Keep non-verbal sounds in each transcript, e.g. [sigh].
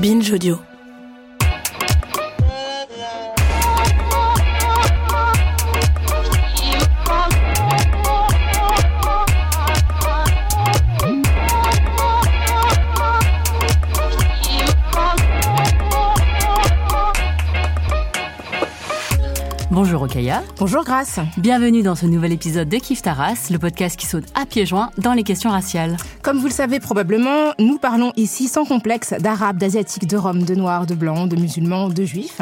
Binge Audio. Bonjour Okaya, Bonjour Grace. bienvenue dans ce nouvel épisode de Kif Taras, le podcast qui saute à pieds joints dans les questions raciales. Comme vous le savez probablement, nous parlons ici sans complexe d'arabes, d'asiatiques, de roms, de noirs, de blancs, de musulmans, de juifs.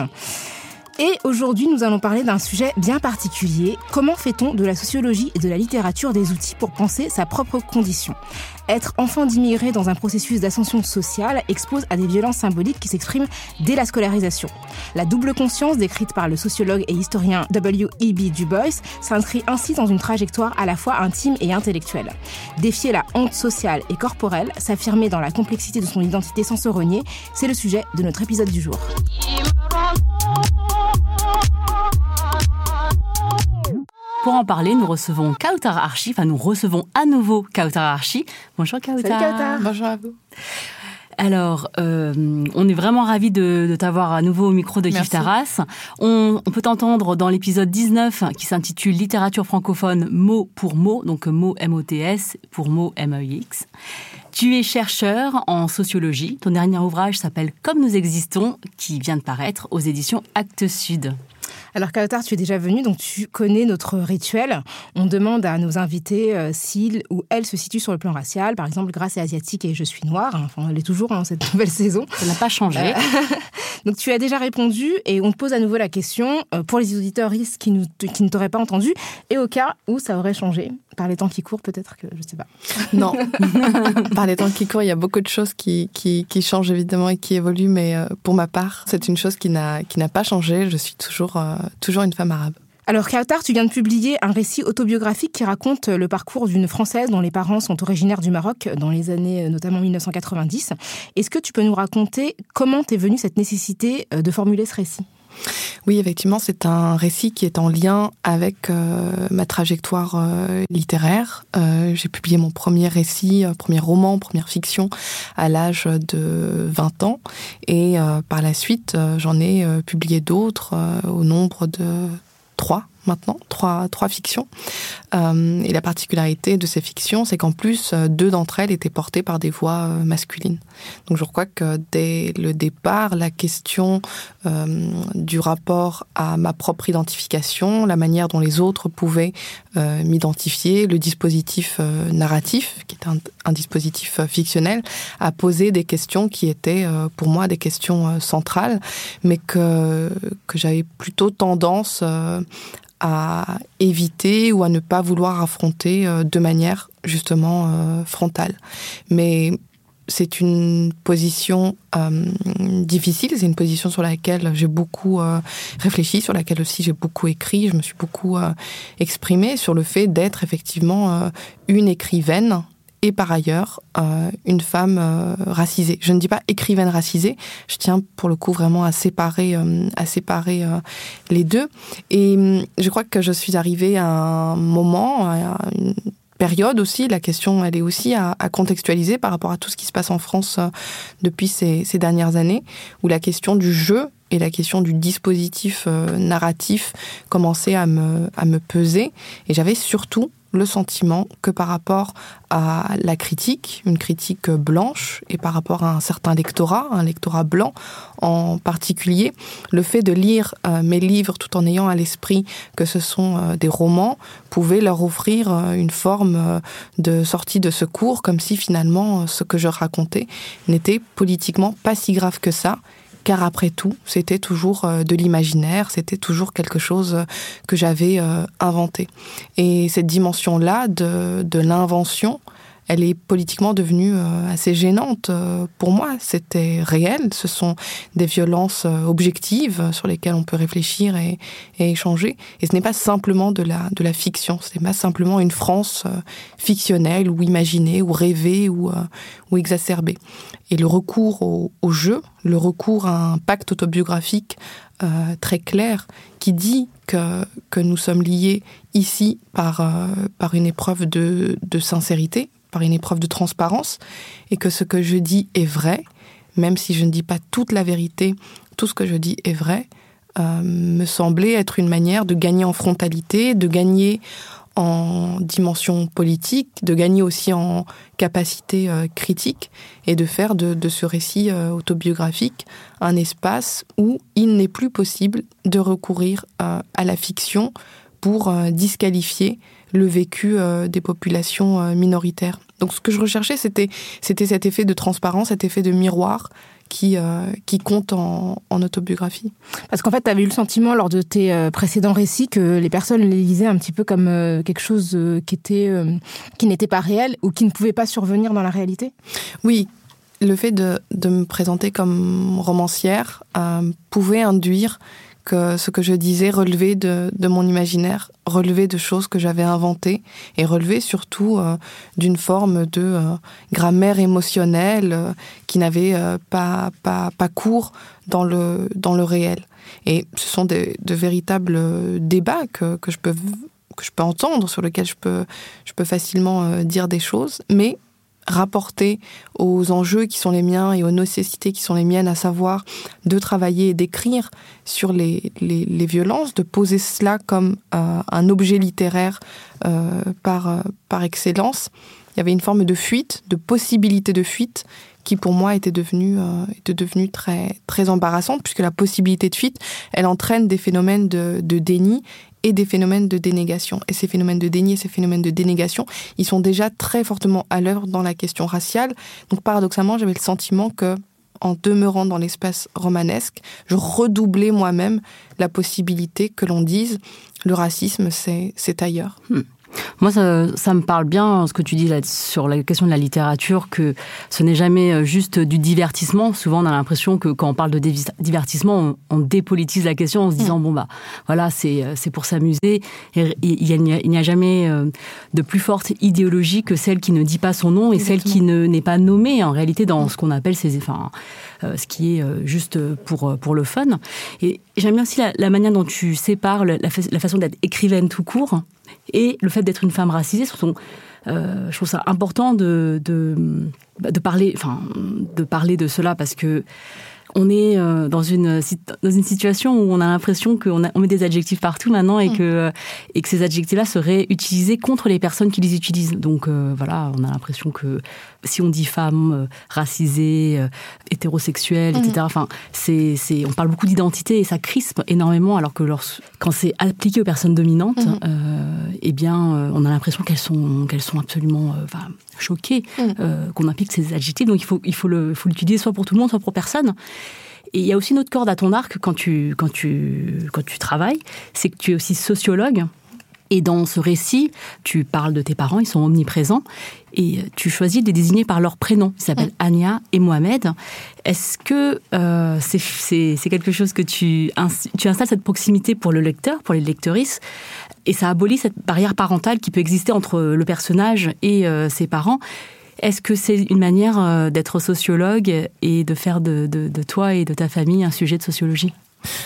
Et aujourd'hui, nous allons parler d'un sujet bien particulier. Comment fait-on de la sociologie et de la littérature des outils pour penser sa propre condition? Être enfant d'immigrés dans un processus d'ascension sociale expose à des violences symboliques qui s'expriment dès la scolarisation. La double conscience décrite par le sociologue et historien W.E.B. Du Bois s'inscrit ainsi dans une trajectoire à la fois intime et intellectuelle. Défier la honte sociale et corporelle, s'affirmer dans la complexité de son identité sans se renier, c'est le sujet de notre épisode du jour. Pour en parler, nous recevons Kautar Archi, enfin nous recevons à nouveau Kautar Archi. Bonjour Kautar. Salut Kautar. Bonjour à vous. Alors, euh, on est vraiment ravis de, de t'avoir à nouveau au micro de Kif Merci. Taras. On, on peut t'entendre dans l'épisode 19 qui s'intitule Littérature francophone mot pour mot, donc mot M-O-T-S pour mot M-E-X. Tu es chercheur en sociologie. Ton dernier ouvrage s'appelle Comme nous existons, qui vient de paraître aux éditions Actes Sud. Alors Kautar, tu es déjà venu, donc tu connais notre rituel. On demande à nos invités euh, s'ils ou elles se situent sur le plan racial. Par exemple, Grâce est asiatique et je suis noire. Enfin, elle est toujours dans cette [laughs] nouvelle saison. Ça n'a pas changé. Euh, [laughs] Donc tu as déjà répondu et on te pose à nouveau la question euh, pour les auditeurs qui, nous, qui ne t'auraient pas entendu et au cas où ça aurait changé. Par les temps qui courent, peut-être que je sais pas. [laughs] Non. [laughs] Par les temps qui courent, il y a beaucoup de choses qui, qui, qui changent évidemment et qui évoluent, mais euh, pour ma part, c'est une chose qui n'a pas changé. Je suis toujours, euh, toujours une femme arabe. Alors Kautar, tu viens de publier un récit autobiographique qui raconte le parcours d'une Française dont les parents sont originaires du Maroc dans les années euh, notamment 1990. Est-ce que tu peux nous raconter comment t'es venue cette nécessité de formuler ce récit? Oui, effectivement, c'est un récit qui est en lien avec euh, ma trajectoire euh, littéraire. Euh, J'ai publié mon premier récit, premier roman, première fiction à l'âge de 20 ans. Et par la suite, j'en ai publié d'autres au nombre de trois maintenant, trois, trois fictions. Euh, et la particularité de ces fictions, c'est qu'en plus, euh, deux d'entre elles étaient portées par des voix euh, masculines. Donc je crois que dès le départ, la question du rapport à ma propre identification, la manière dont les autres pouvaient m'identifier, le dispositif narratif, qui est un, un dispositif fictionnel, a posé des questions qui étaient pour moi des questions centrales, mais que, que j'avais plutôt tendance à éviter ou à ne pas vouloir affronter euh, de manière justement euh, frontale. Mais c'est une position euh, difficile, c'est une position sur laquelle j'ai beaucoup réfléchi, sur laquelle aussi j'ai beaucoup écrit, je me suis beaucoup exprimée sur le fait d'être effectivement une écrivaine et par ailleurs euh, une femme euh, racisée. Je ne dis pas écrivaine racisée, je tiens pour le coup vraiment à séparer, euh, à séparer les deux. Et hum, je crois que je suis arrivée à un moment, à une période aussi, la question elle est aussi à, contextualiser par rapport à tout ce qui se passe en France depuis ces, dernières années, où la question du jeu et la question du dispositif narratif commençait à me, à me peser. Et j'avais surtout le sentiment que par rapport à la critique, une critique blanche, et par rapport à un certain lectorat, un lectorat blanc en particulier, le fait de lire euh, mes livres tout en ayant à l'esprit que ce sont euh, des romans pouvait leur offrir euh, une forme de sortie de secours, comme si finalement ce que je racontais n'était politiquement pas si grave que ça, car après tout, c'était toujours de l'imaginaire, c'était toujours quelque chose que j'avais inventé. Et cette dimension-là de, de l'invention, elle est politiquement devenue euh, assez gênante euh, pour moi. C'était réel, ce sont des violences euh, objectives sur lesquelles on peut réfléchir et, échanger. Et ce n'est pas simplement de la, fiction, ce n'est pas simplement une France fictionnelle ou imaginée ou rêvée ou, exacerbée. Et le recours au, jeu, le recours à un pacte autobiographique très clair qui dit que, nous sommes liés ici par, une épreuve de sincérité, par une épreuve de transparence et que ce que je dis est vrai, même si je ne dis pas toute la vérité, tout ce que je dis est vrai, euh, me semblait être une manière de gagner en frontalité, de gagner en dimension politique, de gagner aussi en capacité euh, critique et de faire de, ce récit euh, autobiographique un espace où il n'est plus possible de recourir à la fiction pour disqualifier le vécu des populations minoritaires. Donc ce que je recherchais, c'était c'était cet effet de transparence, cet effet de miroir qui, euh, qui compte en, autobiographie. Parce qu'en fait, tu avais eu le sentiment lors de tes euh, précédents récits que les personnes les lisaient un petit peu comme euh, quelque chose qui était qui n'était pas réel ou qui ne pouvait pas survenir dans la réalité Oui, le fait de, de me présenter comme romancière pouvait induire ce que je disais relevait de, mon imaginaire, relevait de choses que j'avais inventées et relevait surtout euh, d'une forme de euh, grammaire émotionnelle euh, qui n'avait pas, pas, pas cours dans le, dans le réel. Et ce sont de, de véritables débats que, que, je peux, que je peux entendre, sur lesquels je peux, je peux facilement dire des choses, mais rapporter aux enjeux qui sont les miens et aux nécessités qui sont les miennes, à savoir de travailler et d'écrire sur les, les, violences, de poser cela comme euh, un objet littéraire euh, par, euh, par excellence. Il y avait une forme de fuite, de possibilité de fuite qui pour moi était devenue, était devenue très, très embarrassante, puisque la possibilité de fuite, elle entraîne des phénomènes de, de déni et des phénomènes de dénégation. Et ces phénomènes de déni et ces phénomènes de dénégation, ils sont déjà très fortement à l'œuvre dans la question raciale. Donc paradoxalement, j'avais le sentiment que en demeurant dans l'espace romanesque, je redoublais moi-même la possibilité que l'on dise le racisme, c'est ailleurs. Hmm. Moi, ça, ça, me parle bien ce que tu dis là, sur la question de la littérature, que ce n'est jamais euh, juste du divertissement. Souvent, on a l'impression que quand on parle de divertissement, on, dépolitise la question en se disant, mm. bon, bah, voilà, c'est euh, pour s'amuser. Il n'y a, a, jamais euh, de plus forte idéologie que celle qui ne dit pas son nom et celle qui n'est pas nommée, en réalité, dans ce qu'on appelle ces, enfin, ce qui est juste pour, pour le fun. Et j'aime bien aussi la, manière dont tu sépares la, la façon d'être écrivaine tout court et le fait d'être une femme racisée, sont, euh, je trouve ça important de, de, de, parler, enfin, de parler de cela parce que on est euh, dans une dans une situation où on a l'impression qu'on on met des adjectifs partout maintenant et mm. que et que ces adjectifs-là seraient utilisés contre les personnes qui les utilisent. Donc euh, voilà, on a l'impression que si on dit femme racisée, hétérosexuelle, etc. Mm. Enfin, c'est c'est on parle beaucoup d'identité et ça crispe énormément alors que quand c'est appliqué aux personnes dominantes, mm. eh bien on a l'impression qu'elles sont qu'elles sont absolument enfin, choquées qu'on implique ces adjectifs. Donc il faut il faut le faut l'utiliser soit pour tout le monde soit pour personne. Et il y a aussi une autre corde à ton arc quand tu, quand tu, quand tu travailles, c'est que tu es aussi sociologue. Et dans ce récit, tu parles de tes parents, ils sont omniprésents, et tu choisis de les désigner par leur prénom. Ils s'appellent mm. Anya et Mohamed. Est-ce que euh, c'est quelque chose que tu, tu installes cette proximité pour le lecteur, pour les lectrices, et ça abolit cette barrière parentale qui peut exister entre le personnage et euh, ses parents est-ce que c'est une manière euh, d'être sociologue et de faire de, toi et de ta famille un sujet de sociologie?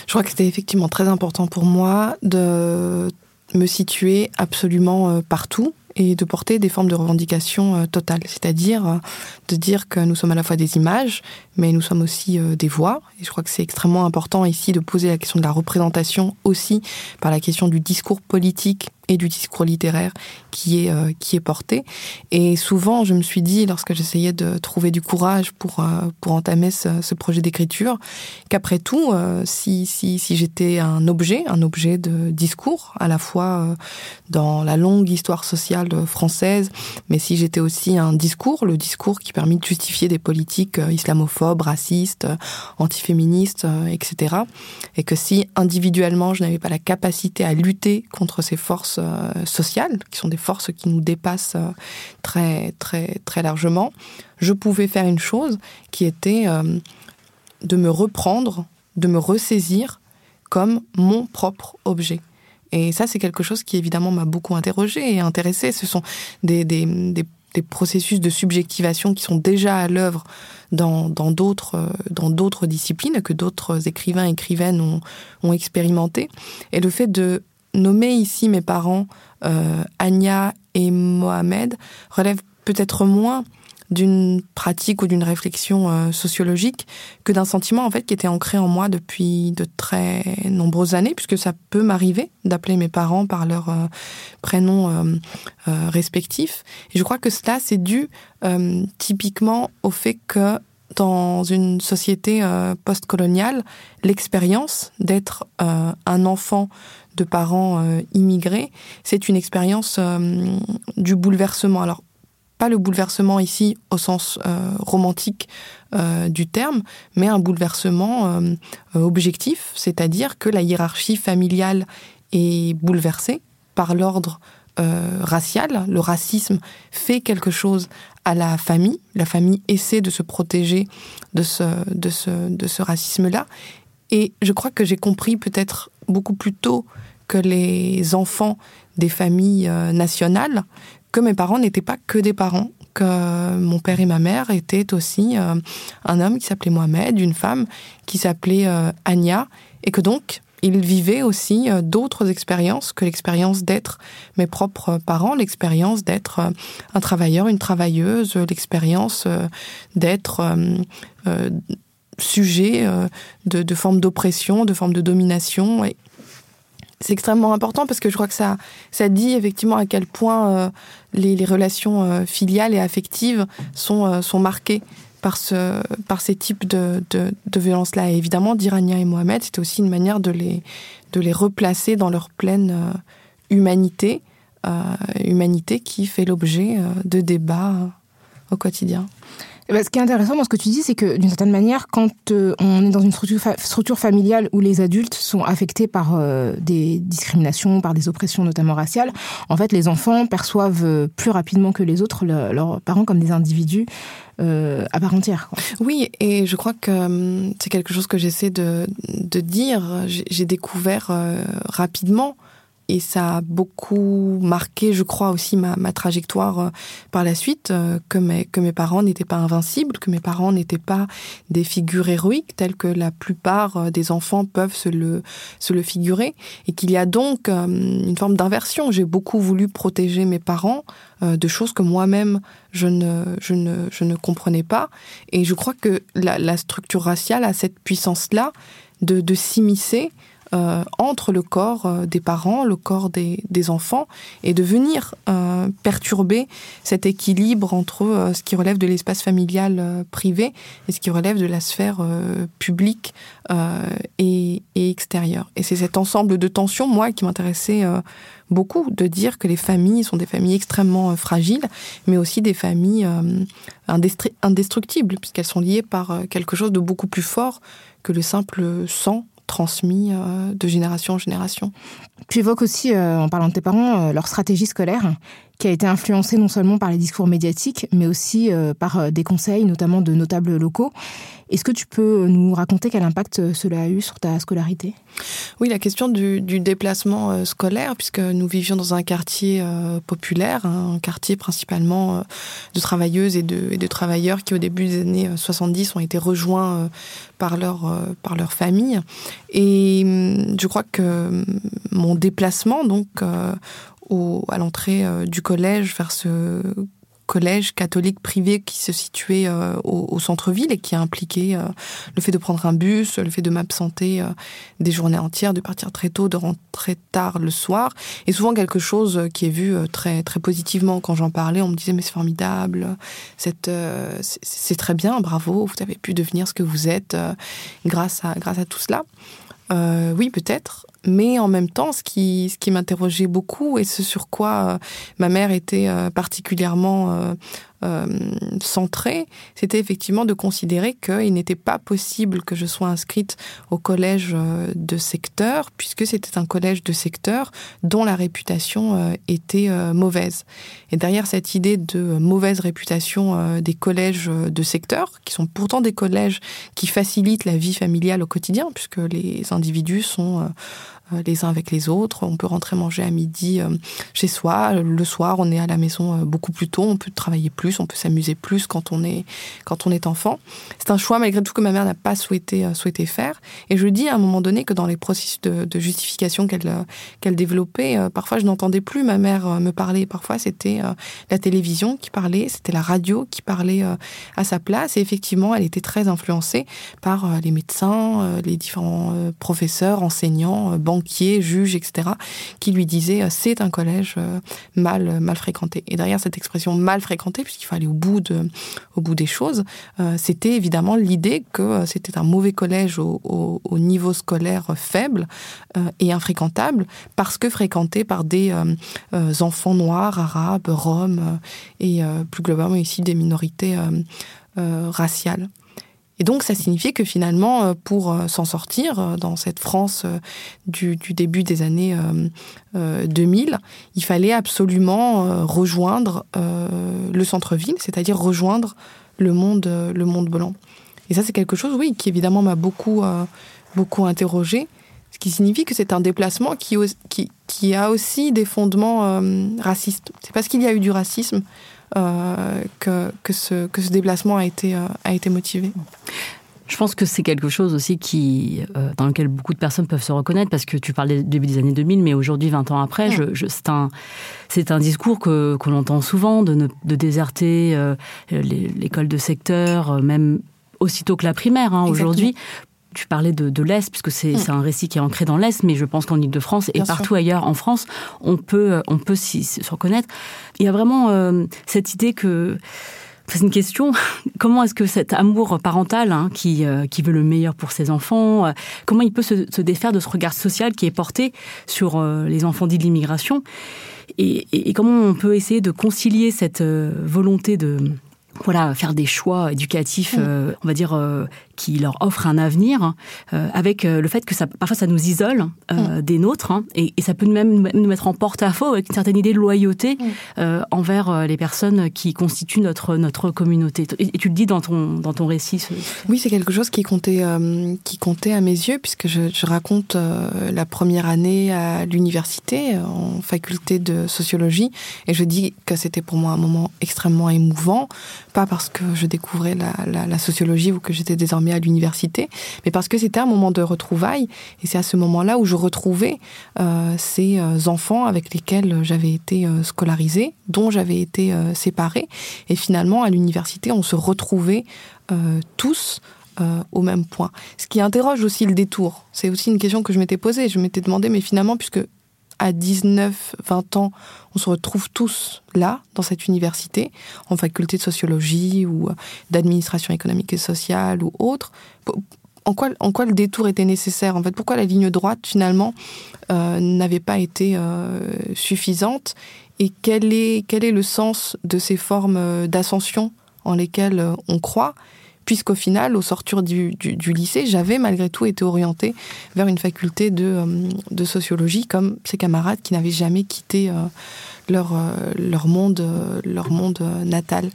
Je crois que c'était effectivement très important pour moi de me situer absolument euh, partout et de porter des formes de revendication euh, totales, c'est-à-dire de dire que nous sommes à la fois des images, mais nous sommes aussi des voix. Et je crois que c'est extrêmement important ici de poser la question de la représentation aussi par la question du discours politique et du discours littéraire qui est, euh, qui est porté. Et souvent, je me suis dit, lorsque j'essayais de trouver du courage pour, euh, pour entamer ce, projet d'écriture, qu'après tout, euh, si, si, si j'étais un objet, un objet de discours, à la fois dans la longue histoire sociale française, mais si j'étais aussi un discours, le discours qui permet de justifier des politiques islamophobes, racistes, antiféministes, etc. Et que si individuellement je n'avais pas la capacité à lutter contre ces forces euh, sociales, qui sont des forces qui nous dépassent euh, très très très largement, je pouvais faire une chose qui était euh, de me reprendre, de me ressaisir comme mon propre objet. Et ça, c'est quelque chose qui évidemment m'a beaucoup interrogé et intéressé. Ce sont des, des, des processus de subjectivation qui sont déjà à l'œuvre dans d'autres dans disciplines que d'autres écrivains et écrivaines ont, ont expérimenté et le fait de nommer ici mes parents euh, Anya et Mohamed relève peut-être moins d'une pratique ou d'une réflexion euh, sociologique que d'un sentiment en fait qui était ancré en moi depuis de très nombreuses années puisque ça peut m'arriver d'appeler mes parents par leur euh, prénom euh, respectif et je crois que cela c'est dû typiquement au fait que dans une société post-coloniale, l'expérience d'être un enfant de parents immigrés, c'est une expérience du bouleversement. Alors pas le bouleversement ici au sens euh, romantique euh, du terme, mais un bouleversement euh, objectif, c'est-à-dire que la hiérarchie familiale est bouleversée par l'ordre racial. Le racisme fait quelque chose à la famille. La famille essaie de se protéger de ce, de ce, de ce racisme-là. Et je crois que j'ai compris peut-être beaucoup plus tôt que les enfants des familles nationales que mes parents n'étaient pas que des parents, que mon père et ma mère étaient aussi euh, un homme qui s'appelait Mohamed, une femme qui s'appelait euh, Anya, et que donc ils vivaient aussi euh, d'autres expériences que l'expérience d'être mes propres parents, l'expérience d'être un travailleur, une travailleuse, l'expérience d'être sujet de, de formes d'oppression, de formes de domination. C'est extrêmement important parce que je crois que ça, ça dit effectivement à quel point euh, les, relations euh, filiales et affectives sont, euh, sont marquées par, ce, par ces types de, de, de violences-là. Et évidemment, d'Irania et Mohamed, c'était aussi une manière de les, de les replacer dans leur pleine humanité, humanité qui fait l'objet de débats au quotidien. Eh ben, ce qui est intéressant dans ce que tu dis, c'est que d'une certaine manière, quand euh, on est dans une structure, familiale où les adultes sont affectés par euh, des discriminations, par des oppressions notamment raciales, en fait, les enfants perçoivent euh, plus rapidement que les autres leurs parents comme des individus à part entière. Oui, et je crois que c'est quelque chose que j'essaie de dire. J'ai découvert rapidement et ça a beaucoup marqué, je crois, aussi ma, trajectoire euh, par la suite, euh, que, mes, parents n'étaient pas invincibles, que mes parents n'étaient pas des figures héroïques telles que la plupart euh, des enfants peuvent se le, figurer, et qu'il y a donc une forme d'inversion. J'ai beaucoup voulu protéger mes parents de choses que moi-même je ne, comprenais pas, et je crois que la, structure raciale a cette puissance-là de s'immiscer euh, entre le corps euh, des parents, le corps des, des enfants, et de venir euh, perturber cet équilibre entre ce qui relève de l'espace familial privé et ce qui relève de la sphère publique et, et, extérieure. Et c'est cet ensemble de tensions, moi, qui m'intéressait beaucoup, de dire que les familles sont des familles extrêmement fragiles, mais aussi des familles indestructibles, puisqu'elles sont liées par quelque chose de beaucoup plus fort que le simple sang transmis euh, de génération en génération. Tu évoques aussi, euh, en parlant de tes parents, euh, leur stratégie scolaire, qui a été influencée non seulement par les discours médiatiques, mais aussi par des conseils, notamment de notables locaux. Est-ce que tu peux nous raconter quel impact cela a eu sur ta scolarité? Oui, la question du, déplacement scolaire, puisque nous vivions dans un quartier populaire, hein, un quartier principalement de travailleuses et de, travailleurs qui, au début des années 70, ont été rejoints par leur, par leur famille. Et hum, je crois que mon déplacement, donc, euh, à l'entrée euh, du collège vers ce collège catholique privé qui se situait au, centre-ville et qui a impliqué le fait de prendre un bus, le fait de m'absenter des journées entières, de partir très tôt, de rentrer tard le soir, et souvent quelque chose qui est vu très très positivement quand j'en parlais. On me disait mais c'est formidable, c'est très bien, bravo, vous avez pu devenir ce que vous êtes grâce à grâce à tout cela. Oui, peut-être. Mais en même temps, ce qui, ce qui m'interrogeait beaucoup et ce sur quoi euh, ma mère était euh, particulièrement euh, euh, centré, c'était effectivement de considérer qu'il n'était pas possible que je sois inscrite au collège euh, de secteur, puisque c'était un collège de secteur dont la réputation euh, était mauvaise. Et derrière cette idée de mauvaise réputation des collèges de secteur, qui sont pourtant des collèges qui facilitent la vie familiale au quotidien, puisque les individus sont les uns avec les autres. On peut rentrer manger à midi chez soi. Le soir, on est à la maison beaucoup plus tôt. On peut travailler plus on peut s'amuser plus quand on est quand on est enfant. C'est un choix malgré tout que ma mère n'a pas souhaité euh, souhaité faire. Et je dis à un moment donné que dans les processus de, justification qu'elle euh, développait, euh, parfois je n'entendais plus ma mère me parler. Parfois c'était la télévision qui parlait, c'était la radio qui parlait à sa place. Et effectivement, elle était très influencée par les médecins, les différents professeurs, enseignants, banquiers, juges, etc., qui lui disaient c'est un collège mal mal fréquenté. Et derrière cette expression mal fréquenté, bout, de, au bout des choses, euh, c'était évidemment l'idée que euh, c'était un mauvais collège au, niveau scolaire faible euh, et infréquentable, parce que fréquenté par des enfants noirs, arabes, roms, et plus globalement ici des minorités raciales. Et donc, ça signifiait que finalement, euh, pour euh, s'en sortir euh, dans cette France du, début des années 2000, il fallait absolument rejoindre le centre-ville, c'est-à-dire rejoindre le monde, le monde blanc. Et ça, c'est quelque chose, oui, qui évidemment m'a beaucoup, beaucoup interrogé, ce qui signifie que c'est un déplacement qui, a aussi des fondements racistes. C'est parce qu'il y a eu du racisme que, que, ce, que ce déplacement a été, euh, a été motivé. Je pense que c'est quelque chose aussi qui, euh, dans lequel beaucoup de personnes peuvent se reconnaître, parce que tu parlais du début des années 2000, mais aujourd'hui, 20 ans après, je, je, c'est un, c'est un discours que, que l'on entend souvent, de, ne, de déserter l'école de secteur, même aussitôt que la primaire, hein, aujourd'hui, tu parlais de, de l'Est, puisque c'est mm. un récit qui est ancré dans l'Est, mais je pense qu'en Ile-de-France et partout ailleurs en France, on peut, on peut s'y reconnaître. Il y a vraiment euh, cette idée que... C'est une question. [laughs] Comment est-ce que cet amour parental, hein, qui, euh, qui veut le meilleur pour ses enfants, euh, comment il peut se, se, défaire de ce regard social qui est porté sur les enfants dits de l'immigration et, et, et, comment on peut essayer de concilier cette volonté de voilà, faire des choix éducatifs, mm. on va dire, qui leur offre un avenir, euh, avec euh, le fait que ça, parfois ça nous isole euh, mm. des nôtres, hein, et, et, ça peut même nous mettre en porte-à-faux avec une certaine idée de loyauté mm. envers les personnes qui constituent notre notre communauté. Et, tu le dis dans ton dans ton récit. Oui, c'est quelque chose qui comptait qui comptait à mes yeux puisque je, je raconte la première année à l'université en faculté de sociologie et je dis que c'était pour moi un moment extrêmement émouvant, pas parce que je découvrais la, sociologie ou que j'étais désormais à l'université, mais parce que c'était un moment de retrouvailles. Et c'est à ce moment-là où je retrouvais euh, ces euh, enfants avec lesquels j'avais été euh, scolarisée, dont j'avais été séparée. Et finalement, à l'université, on se retrouvait tous au même point. Ce qui interroge aussi le détour. C'est aussi une question que je m'étais posée. Je m'étais demandé, mais finalement, puisque à 19, 20 ans, on se retrouve tous là, dans cette université, en faculté de sociologie ou euh, d'administration économique et sociale ou autre. En quoi, en quoi le détour était nécessaire En fait, pourquoi la ligne droite, finalement, euh, n'avait pas été euh, suffisante? Et quel est, quel est le sens de ces formes d'ascension en lesquelles on croit? Puisqu'au final, au sortir du, lycée, j'avais malgré tout été orientée vers une faculté de, euh, sociologie, comme ses camarades qui n'avaient jamais quitté euh, euh, leur monde, leur monde natal.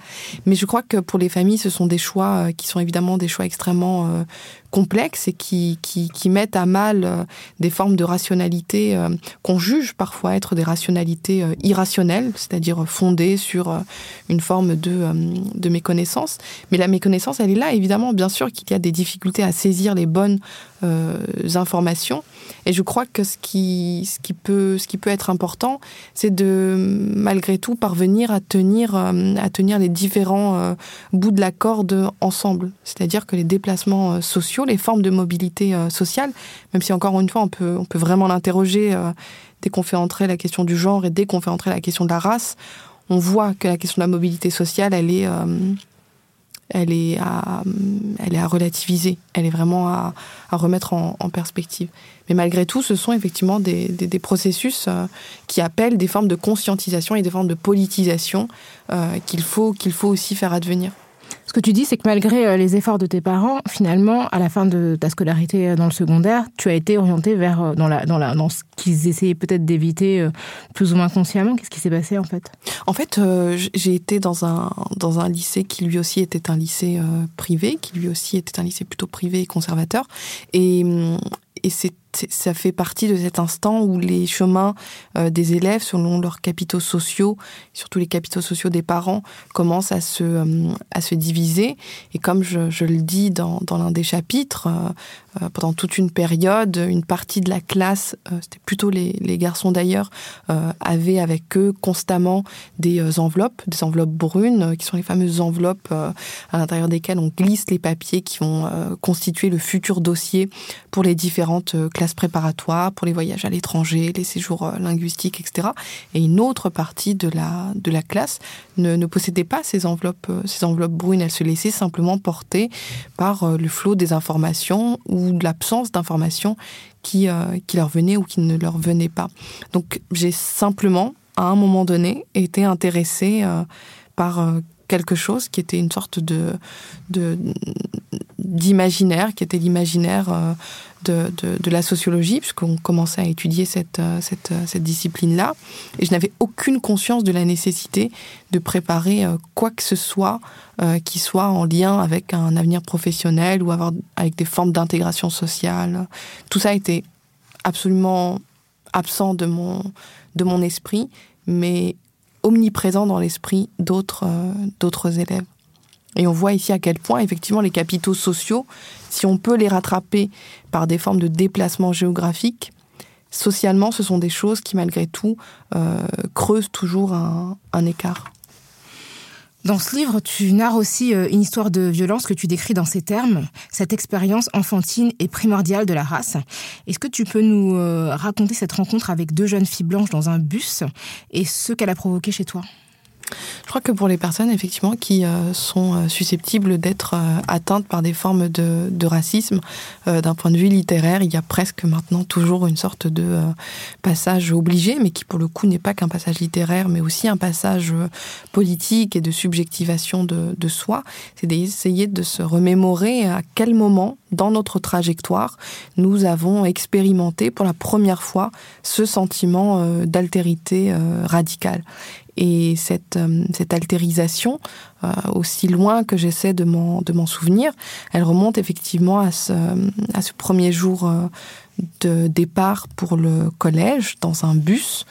Mais je crois que pour les familles, ce sont des choix qui sont évidemment des choix extrêmement complexes et qui, qui, qui, mettent à mal euh, des formes de rationalité euh, qu'on juge parfois être des rationalités euh, irrationnelles, c'est-à-dire fondées sur une forme de, de méconnaissance. Mais la méconnaissance, elle est là, évidemment, bien sûr qu'il y a des difficultés à saisir les bonnes informations. Et je crois que ce qui, ce qui, peut, ce qui peut être important, c'est de, malgré tout, parvenir à tenir, à tenir les différents bouts de la corde ensemble. C'est-à-dire que les déplacements sociaux, les formes de mobilité sociale, même si encore une fois, on peut, vraiment l'interroger dès qu'on fait entrer la question du genre et dès qu'on fait entrer la question de la race, on voit que la question de la mobilité sociale, elle est, euh, elle est, à, elle est à relativiser, elle est vraiment à, remettre en, perspective. Mais malgré tout, ce sont effectivement des, processus euh, qui appellent des formes de conscientisation et des formes de politisation euh, qu'il faut, qu'il faut aussi faire advenir. Ce que tu dis, c'est que malgré euh, les efforts de tes parents, finalement, à la fin de ta scolarité euh, dans le secondaire, tu as été orienté vers euh, dans, la, dans, ce qu'ils essayaient peut-être d'éviter plus ou moins consciemment. Qu'est-ce qui s'est passé en fait? En fait, j'ai été dans un, dans un lycée qui lui aussi était un lycée privé, qui lui aussi était un lycée plutôt privé et conservateur. Et, hum, et c'est ça fait partie de cet instant où les chemins euh, des élèves, selon leurs capitaux sociaux, surtout les capitaux sociaux des parents, commencent à se, euh, à se diviser. Et comme je, je le dis dans, dans l'un des chapitres, euh, pendant toute une période, une partie de la classe, c'était plutôt les, les garçons d'ailleurs, avaient avec eux constamment des enveloppes, des enveloppes brunes, qui sont les fameuses enveloppes à l'intérieur desquelles on glisse les papiers qui vont constituer le futur dossier pour les différentes classes préparatoires pour les voyages à l'étranger, les séjours euh, linguistiques, etc. Et une autre partie de la, de la classe ne, ne possédait pas ces enveloppes, euh, ces enveloppes brunes. Elle se laissait simplement porter par euh, le flot des informations ou l'absence d'informations qui, qui leur venaient ou qui ne leur venaient pas. Donc j'ai simplement, à un moment donné, été intéressée par quelque chose qui était une sorte de d'imaginaire, qui était l'imaginaire de, la sociologie, puisqu'on commençait à étudier cette, euh, euh, cette discipline-là. Et je n'avais aucune conscience de la nécessité de préparer euh, quoi que ce soit qui soit en lien avec un avenir professionnel ou avoir, avec des formes d'intégration sociale. Tout ça était absolument absent de mon, de mon esprit, mais omniprésent dans l'esprit d'autres d'autres élèves. Et on voit ici à quel point, effectivement, les capitaux sociaux, si on peut les rattraper par des formes de déplacement géographique, socialement, ce sont des choses qui, malgré tout, euh, creusent toujours un, écart. Dans ce livre, tu narres aussi euh, une histoire de violence que tu décris dans ces termes. Cette expérience enfantine et primordiale de la race. Est-ce que tu peux nous euh, raconter cette rencontre avec deux jeunes filles blanches dans un bus et ce qu'elle a provoqué chez toi? Je crois que pour les personnes effectivement qui euh, sont euh, susceptibles d'être euh, atteintes par des formes de, racisme, d'un point de vue littéraire, il y a presque maintenant toujours une sorte de passage obligé, mais qui pour le coup n'est pas qu'un passage littéraire, mais aussi un passage politique et de subjectivation de, de soi. C'est d'essayer de se remémorer à quel moment dans notre trajectoire nous avons expérimenté pour la première fois ce sentiment d'altérité radicale. Et cette, euh, cette altérisation, euh, aussi loin que j'essaie de m'en, de m'en souvenir, elle remonte effectivement à ce, à ce premier jour euh, de départ pour le collège dans un bus.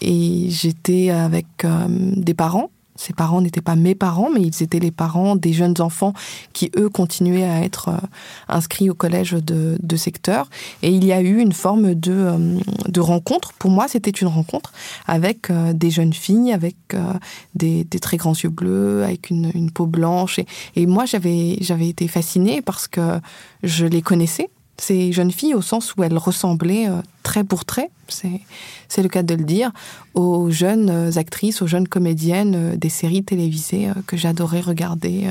et j'étais avec des parents ses parents n'étaient pas mes parents, mais ils étaient les parents des jeunes enfants qui, eux, continuaient à être euh, inscrits au collège de, secteur. Et il y a eu une forme de, euh, de rencontre. Pour moi, c'était une rencontre avec euh, des jeunes filles, avec des, très grands yeux bleus, avec une, peau blanche. Et, et moi, j'avais, été fascinée parce que je les connaissais ces jeunes filles au sens où elles ressemblaient trait pour trait, c'est le cas de le dire, aux jeunes euh, actrices, aux jeunes comédiennes euh, des séries télévisées que j'adorais regarder,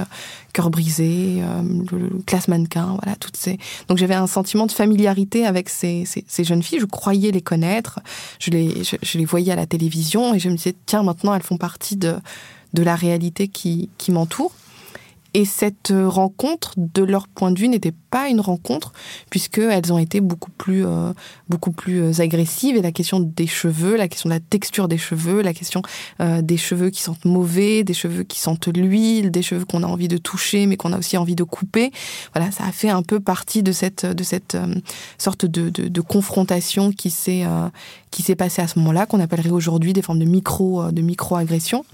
Cœur brisé, Classe mannequin, voilà, toutes ces... Donc j'avais un sentiment de familiarité avec ces, ces, jeunes filles, je croyais les connaître, je les, je, les voyais à la télévision et je me disais, tiens, maintenant elles font partie de, de la réalité qui, qui m'entoure. Et cette rencontre, de leur point de vue, n'était pas une rencontre, puisqu'elles ont été beaucoup plus, euh, beaucoup plus euh, agressives. Et la question des cheveux, la question de la texture des cheveux, la question euh, des cheveux qui sentent mauvais, des cheveux qui sentent l'huile, des cheveux qu'on a envie de toucher, mais qu'on a aussi envie de couper. Voilà, ça a fait un peu partie de cette, de cette sorte de confrontation qui s'est, qui s'est passée à ce moment-là, qu'on appellerait aujourd'hui des formes de micro, de micro-agression.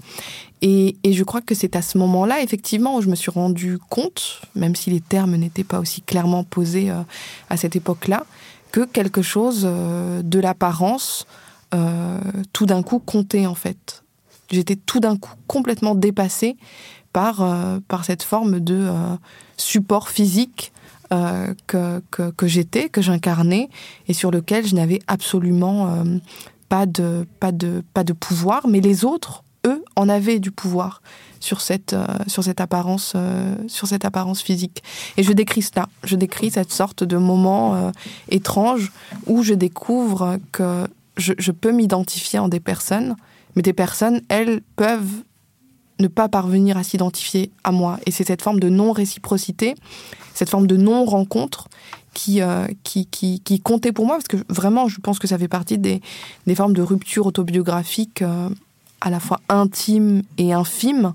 Et, je crois que c'est à ce moment-là, effectivement, où je me suis rendu compte, même si les termes n'étaient pas aussi clairement posés euh, à cette époque-là, que quelque chose euh, de l'apparence, euh, tout d'un coup, comptait en fait. J'étais tout d'un coup complètement dépassée par, par cette forme de support physique que, que, que j'étais, que j'incarnais, et sur lequel je n'avais absolument pas, de, pas, de, pas de pouvoir, mais les autres, eux, en avaient du pouvoir sur cette, euh, sur cette, apparence, euh, sur cette apparence physique. Et je décris cela, je décris cette sorte de moment euh, étrange où je découvre que je, peux m'identifier en des personnes, mais des personnes, elles, peuvent ne pas parvenir à s'identifier à moi. Et c'est cette forme de non-réciprocité, cette forme de non-rencontre qui, qui, qui, comptait pour moi, parce que vraiment, je pense que ça fait partie des, des formes de rupture autobiographique à la fois intime et infime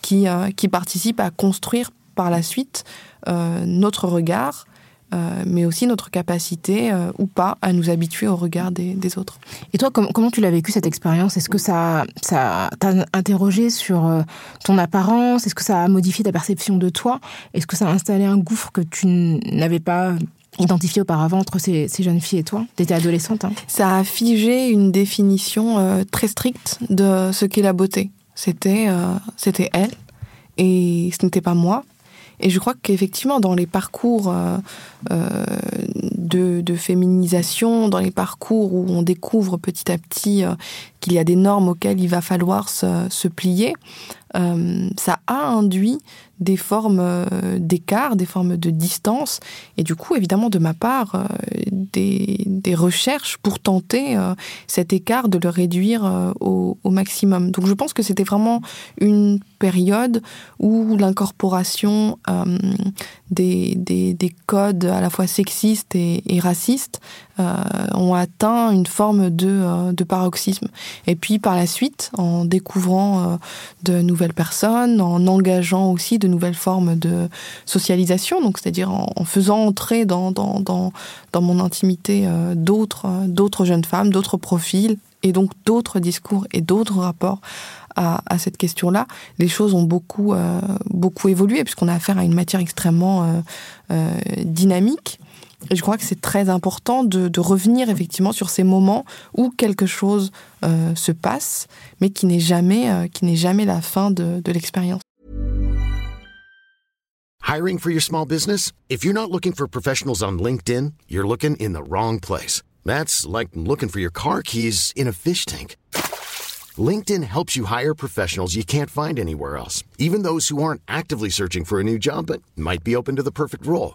qui, euh, qui participent à construire par la suite euh, notre regard, euh, mais aussi notre capacité ou pas à nous habituer au regard des, autres. Et toi, com comment tu l'as vécu cette expérience? Est-ce que ça t'a interrogé sur ton apparence? Est-ce que ça a modifié ta perception de toi? Est-ce que ça a installé un gouffre que tu n'avais pas identifié auparavant entre ces, jeunes filles et toi Tu étais adolescente. Hein ça a figé une définition euh, très stricte de ce qu'est la beauté. C'était euh, c'était elle et ce n'était pas moi. Et je crois qu'effectivement, dans les parcours euh, de, féminisation, dans les parcours où on découvre petit à petit euh, qu'il y a des normes auxquelles il va falloir se, plier, euh, ça a induit des formes euh, d'écart, des formes de distance, et du coup, évidemment, de ma part, des, recherches pour tenter cet écart de le réduire au, maximum. Donc, je pense que c'était vraiment une période où l'incorporation des, des, codes à la fois sexistes et, et racistes ont atteint une forme de, de paroxysme. Et puis, par la suite, en découvrant de nouvelles personnes, en engageant aussi de nouvelles formes de socialisation, donc c'est-à-dire en, faisant entrer dans, dans, dans, mon intimité euh, d'autres euh, d'autres jeunes femmes, d'autres profils, et donc d'autres discours et d'autres rapports à, cette question-là. Les choses ont beaucoup, euh, beaucoup évolué, puisqu'on a affaire à une matière extrêmement euh, euh, dynamique. Et je crois que c'est très important de, de, revenir effectivement sur ces moments où quelque chose euh, se passe, mais qui n'est jamais, euh, jamais la fin de, de l'expérience. Hiring for your small business? If you're not looking for professionals on LinkedIn, you're looking in the wrong place. That's like looking for your car keys in a fish tank. LinkedIn helps you hire professionals you can't find anywhere else, even those who aren't actively searching for a new job but might be open to the perfect role.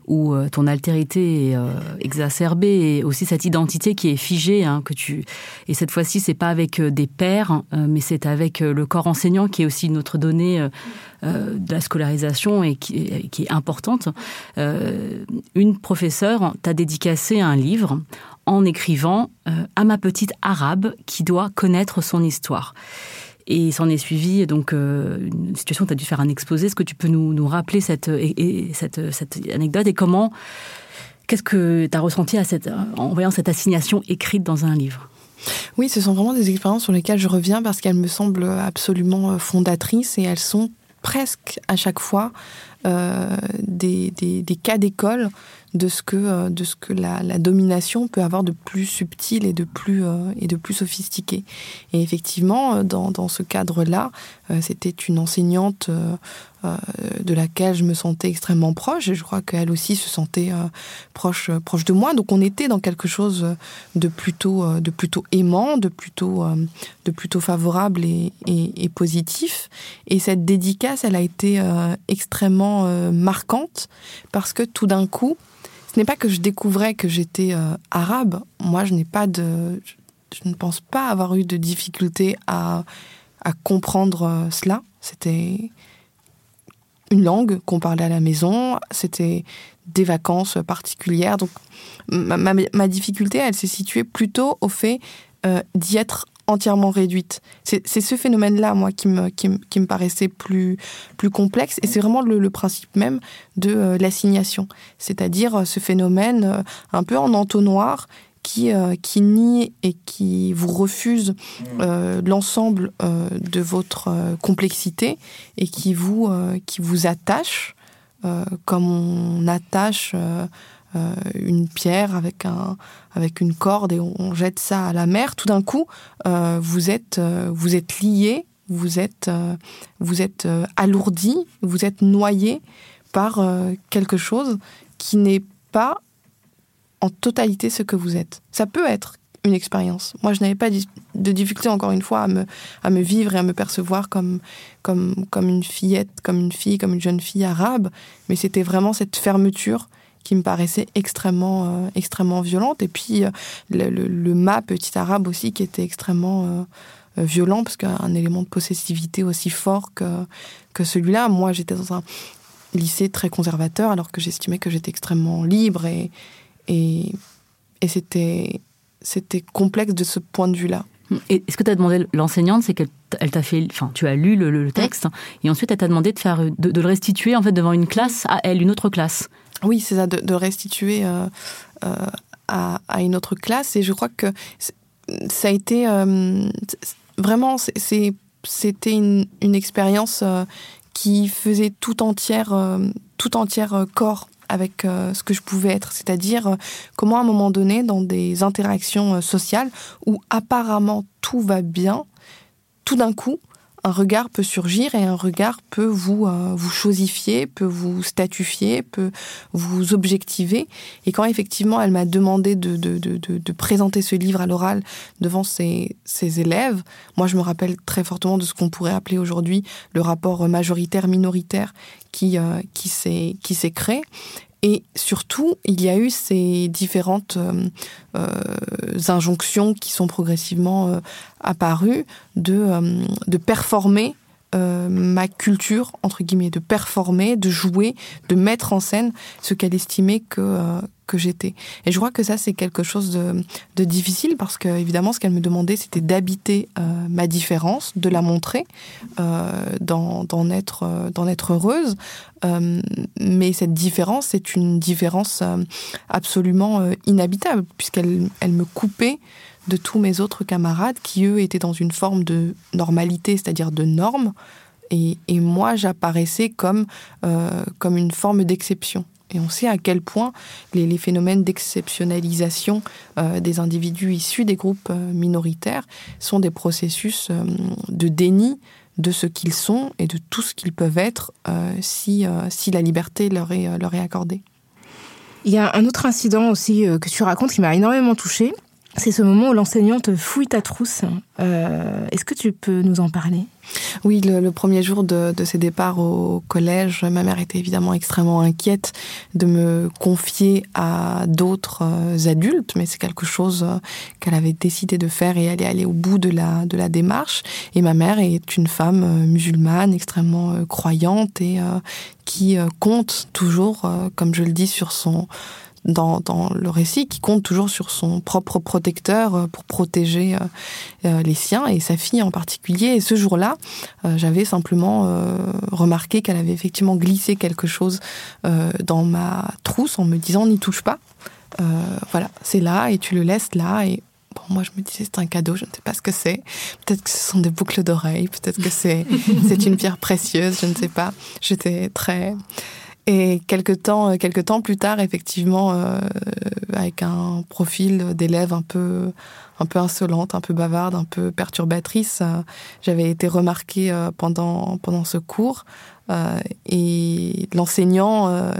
où euh, ton altérité est euh, exacerbée et aussi cette identité qui est figée hein, que tu et cette fois-ci c'est pas avec euh, des pairs mais c'est avec le corps enseignant qui est aussi notre donnée de la scolarisation et qui, qui est importante. une professeure t'a dédicacé un livre en écrivant à ma petite arabe qui doit connaître son histoire. Et s'en est suivi donc euh, une situation, tu as dû faire un exposé. Est-ce que tu peux nous, rappeler cette, et, et cette, anecdote et comment, qu'est-ce que tu as ressenti à cette, en voyant cette assignation écrite dans un livre? Oui, ce sont vraiment des expériences sur lesquelles je reviens parce qu'elles me semblent absolument fondatrices et elles sont presque à chaque fois euh, des, des cas d'école de ce que euh, de ce que la, domination peut avoir de plus subtil et de plus euh, et de plus sophistiqué. Et effectivement euh, dans, dans ce cadre là euh, c'était une enseignante de laquelle je me sentais extrêmement proche et je crois qu'elle aussi se sentait proche proche de moi. Donc on était dans quelque chose de plutôt de plutôt aimant de plutôt de plutôt favorable et, et, et positif. Et cette dédicace elle a été extrêmement marquante parce que tout d'un coup ce n'est pas que je découvrais que j'étais euh, arabe. Moi, je n'ai pas de, je, ne pense pas avoir eu de difficulté à, à comprendre euh, cela. C'était une langue qu'on parlait à la maison. C'était des vacances particulières. Donc ma, ma, difficulté, elle s'est située plutôt au fait d'y être entièrement réduite. C'est ce phénomène-là, moi, qui me, qui, me, paraissait plus, plus complexe. Et c'est vraiment le, principe même de euh, l'assignation. C'est-à-dire euh, ce phénomène euh, un peu en entonnoir qui, qui nie et qui vous refuse l'ensemble de votre complexité et qui vous, qui vous attache comme on attache euh, une pierre avec, un, avec une corde et on, jette ça à la mer, tout d'un coup, euh, vous, êtes, euh, vous êtes lié, vous êtes, vous êtes alourdi, vous êtes noyé par quelque chose qui n'est pas en totalité ce que vous êtes. Ça peut être une expérience. Moi, je n'avais pas de difficulté, encore une fois, à me, à me vivre et à me percevoir comme, comme, comme une fillette, comme une fille, comme une jeune fille arabe, mais c'était vraiment cette fermeture qui me paraissait extrêmement, euh, extrêmement violente. Et puis euh, le, le, ma petit arabe aussi qui était extrêmement euh, violent parce qu'un élément de possessivité aussi fort que, que celui-là. Moi, j'étais dans un lycée très conservateur alors que j'estimais que j'étais extrêmement libre et, et, et c'était, c'était complexe de ce point de vue-là. Et ce que tu as demandé l'enseignante, c'est qu'elle elle t'a fait, enfin, tu as lu le, texte, et ensuite elle t'a demandé de faire, de, de, le restituer en fait devant une classe à elle, une autre classe. Oui, c'est ça, de, restituer euh, euh, à, une autre classe. Et je crois que ça a été euh, vraiment, c'était une, expérience qui faisait tout entière, tout entière corps avec ce que je pouvais être, c'est-à-dire comment à un moment donné, dans des interactions sociales où apparemment tout va bien, tout d'un coup, un regard peut surgir et un regard peut vous euh, vous chosifier, peut vous statufier, peut vous objectiver. Et quand effectivement elle m'a demandé de, de, de, de, présenter ce livre à l'oral devant ses, ses, élèves, moi je me rappelle très fortement de ce qu'on pourrait appeler aujourd'hui le rapport majoritaire-minoritaire qui, euh, qui s'est créé. Et surtout, il y a eu ces différentes euh, euh, injonctions qui sont progressivement euh, apparues de, de performer ma culture, entre guillemets, de performer, de jouer, de mettre en scène ce qu'elle estimait que, que j'étais. Et je crois que ça, c'est quelque chose de, de, difficile parce que, évidemment, ce qu'elle me demandait, c'était d'habiter euh, ma différence, de la montrer, euh, d'en être, euh, être heureuse. Euh, mais cette différence, c'est une différence euh, absolument inhabitable puisqu'elle elle me coupait de tous mes autres camarades qui, eux, étaient dans une forme de normalité, c'est-à-dire de normes. Et, et moi, j'apparaissais comme, comme une forme d'exception. Et on sait à quel point les, phénomènes d'exceptionnalisation euh, des individus issus des groupes euh, minoritaires sont des processus euh, de déni de ce qu'ils sont et de tout ce qu'ils peuvent être si, si la liberté leur est, leur est accordée. Il y a un autre incident aussi que tu racontes qui m'a énormément touchée. C'est ce moment où l'enseignante fouille ta trousse. Est-ce que tu peux nous en parler? Oui, le, premier jour de, de, ses départs au collège, ma mère était évidemment extrêmement inquiète de me confier à d'autres euh, adultes, mais c'est quelque chose euh, qu'elle avait décidé de faire et elle est allée au bout de la, de la démarche. Et ma mère est une femme euh, musulmane extrêmement croyante et qui compte toujours, comme je le dis, sur son dans, dans, le récit qui compte toujours sur son propre protecteur euh, pour protéger euh, euh, les siens et sa fille en particulier. Et ce jour-là, j'avais simplement remarqué qu'elle avait effectivement glissé quelque chose dans ma trousse en me disant n'y touche pas. voilà, c'est là et tu le laisses là et Bon, moi, je me disais, c'est un cadeau, je ne sais pas ce que c'est. Peut-être que ce sont des boucles d'oreilles, peut-être que c'est, [laughs] c'est une pierre précieuse, je ne sais pas. J'étais très, et quelques temps, euh, quelques temps plus tard, effectivement, euh, avec un profil d'élève un peu, un peu insolente, un peu bavarde, un peu perturbatrice, euh, j'avais été remarquée pendant pendant ce cours. et l'enseignant,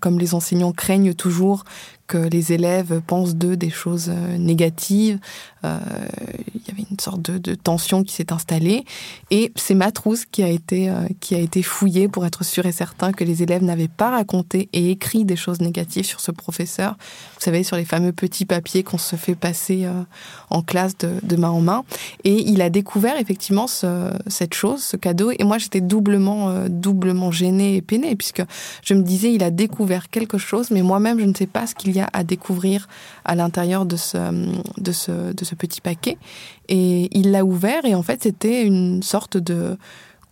comme les enseignants craignent toujours que les élèves pensent d'eux des choses euh, négatives. Euh, il y avait une sorte de, tension qui s'est installée. Et c'est ma trousse qui a été euh, qui a été fouillée pour être sûr et certain que les élèves n'avaient pas raconté et écrit des choses négatives sur ce professeur. Vous savez, sur les fameux petits papiers qu'on se fait passer en classe de, main en main. Et il a découvert effectivement cette chose, ce cadeau. Et moi, j'étais doublement, doublement doublement gênée et peinée, puisque je me disais, il a découvert quelque chose, mais moi-même, je ne sais pas ce qu'il y a à découvrir à l'intérieur de ce, de, ce, de ce petit paquet. Et il l'a ouvert, et en fait, c'était une sorte de